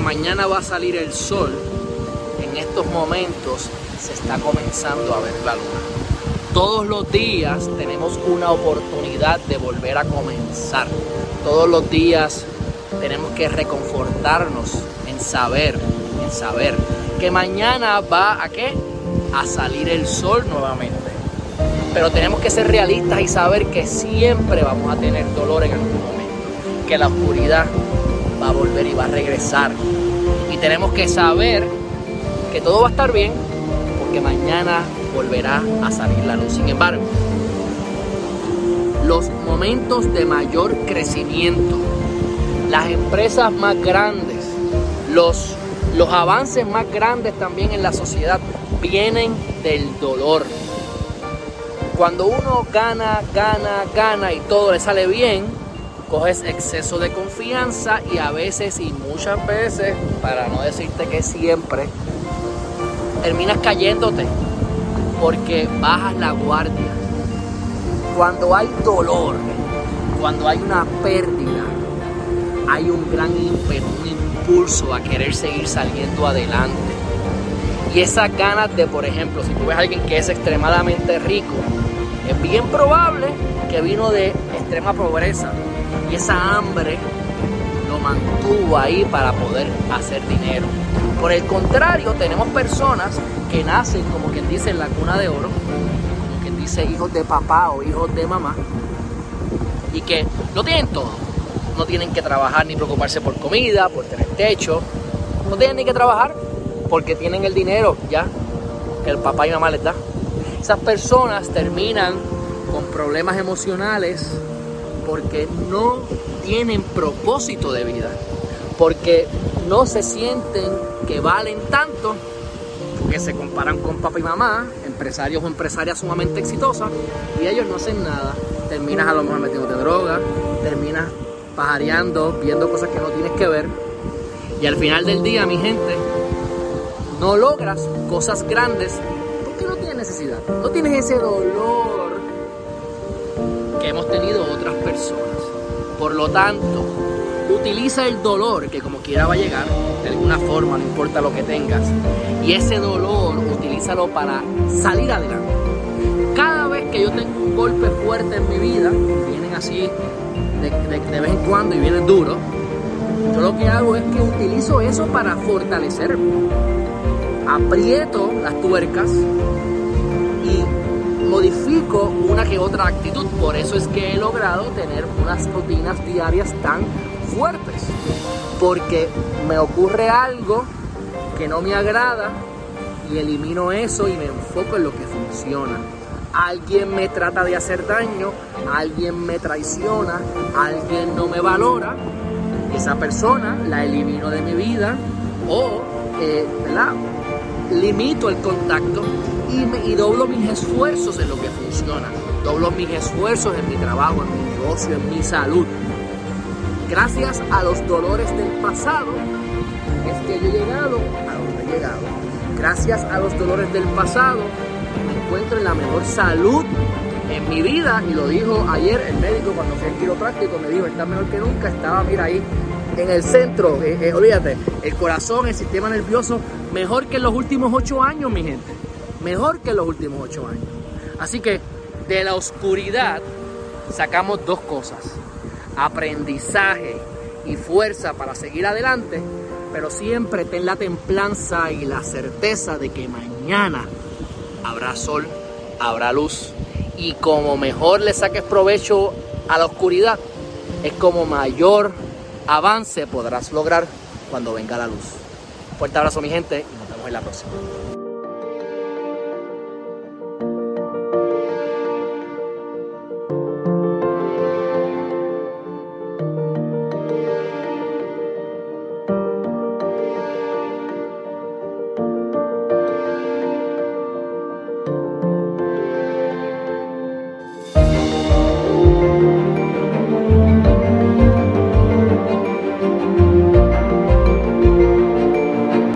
mañana va a salir el sol, en estos momentos se está comenzando a ver la luna. Todos los días tenemos una oportunidad de volver a comenzar. Todos los días tenemos que reconfortarnos en saber, en saber que mañana va a qué? A salir el sol nuevamente. Pero tenemos que ser realistas y saber que siempre vamos a tener dolor en algún momento. Que la oscuridad va a volver y va a regresar. Y tenemos que saber que todo va a estar bien porque mañana volverá a salir la luz. Sin embargo, los momentos de mayor crecimiento, las empresas más grandes, los, los avances más grandes también en la sociedad vienen del dolor. Cuando uno gana, gana, gana y todo le sale bien, coges exceso de confianza y a veces y muchas veces, para no decirte que siempre, terminas cayéndote porque bajas la guardia. Cuando hay dolor, cuando hay una pérdida, hay un gran impulso a querer seguir saliendo adelante. Y esas ganas de, por ejemplo, si tú ves a alguien que es extremadamente rico, es bien probable que vino de extrema pobreza. Y esa hambre lo mantuvo ahí para poder hacer dinero. Por el contrario, tenemos personas que nacen, como quien dice, en la cuna de oro, como quien dice, hijos de papá o hijos de mamá, y que no tienen todo. No tienen que trabajar ni preocuparse por comida, por tener techo. No tienen ni que trabajar porque tienen el dinero ya que el papá y mamá les da. Esas personas terminan con problemas emocionales porque no tienen propósito de vida, porque no se sienten que valen tanto, porque se comparan con papá y mamá, empresarios o empresarias sumamente exitosas, y ellos no hacen nada. Terminas a lo mejor metiéndote droga, terminas pajareando, viendo cosas que no tienes que ver, y al final del día, mi gente, no logras cosas grandes porque no tienes necesidad, no tienes ese dolor que hemos tenido otras personas. Por lo tanto, utiliza el dolor que como quiera va a llegar, de alguna forma, no importa lo que tengas, y ese dolor utilízalo para salir adelante. Cada vez que yo tengo un golpe fuerte en mi vida, vienen así de, vez en cuando y vienen duros, yo lo que hago es que utilizo eso para fortalecerme. Aprieto las tuercas modifico una que otra actitud. Por eso es que he logrado tener unas rutinas diarias tan fuertes. Porque me ocurre algo que no me agrada y elimino eso y me enfoco en lo que funciona. Alguien me trata de hacer daño, alguien me traiciona, alguien no me valora. Esa persona la elimino de mi vida o eh, ¿verdad? limito el contacto y, doblo mis esfuerzos en lo que funciona. Doblo mis esfuerzos en mi trabajo, en mi negocio, en mi salud. Gracias a los dolores del pasado es que yo he llegado a donde he llegado. Gracias a los dolores del pasado me encuentro en la mejor salud en mi vida y lo dijo ayer el médico cuando fui al quiropráctico, me dijo, está mejor que nunca, estaba, mira ahí en el centro, eh, eh, olvídate, el corazón, el sistema nervioso, mejor que en los últimos ocho años, mi gente, mejor que los últimos ocho años. Así que de la oscuridad sacamos dos cosas, aprendizaje y fuerza para seguir adelante, pero siempre ten la templanza y la certeza de que mañana habrá sol, habrá luz y como mejor le saques provecho a la oscuridad, es como mayor avance podrás lograr cuando venga la luz. Fuerte abrazo mi gente y nos vemos en la próxima.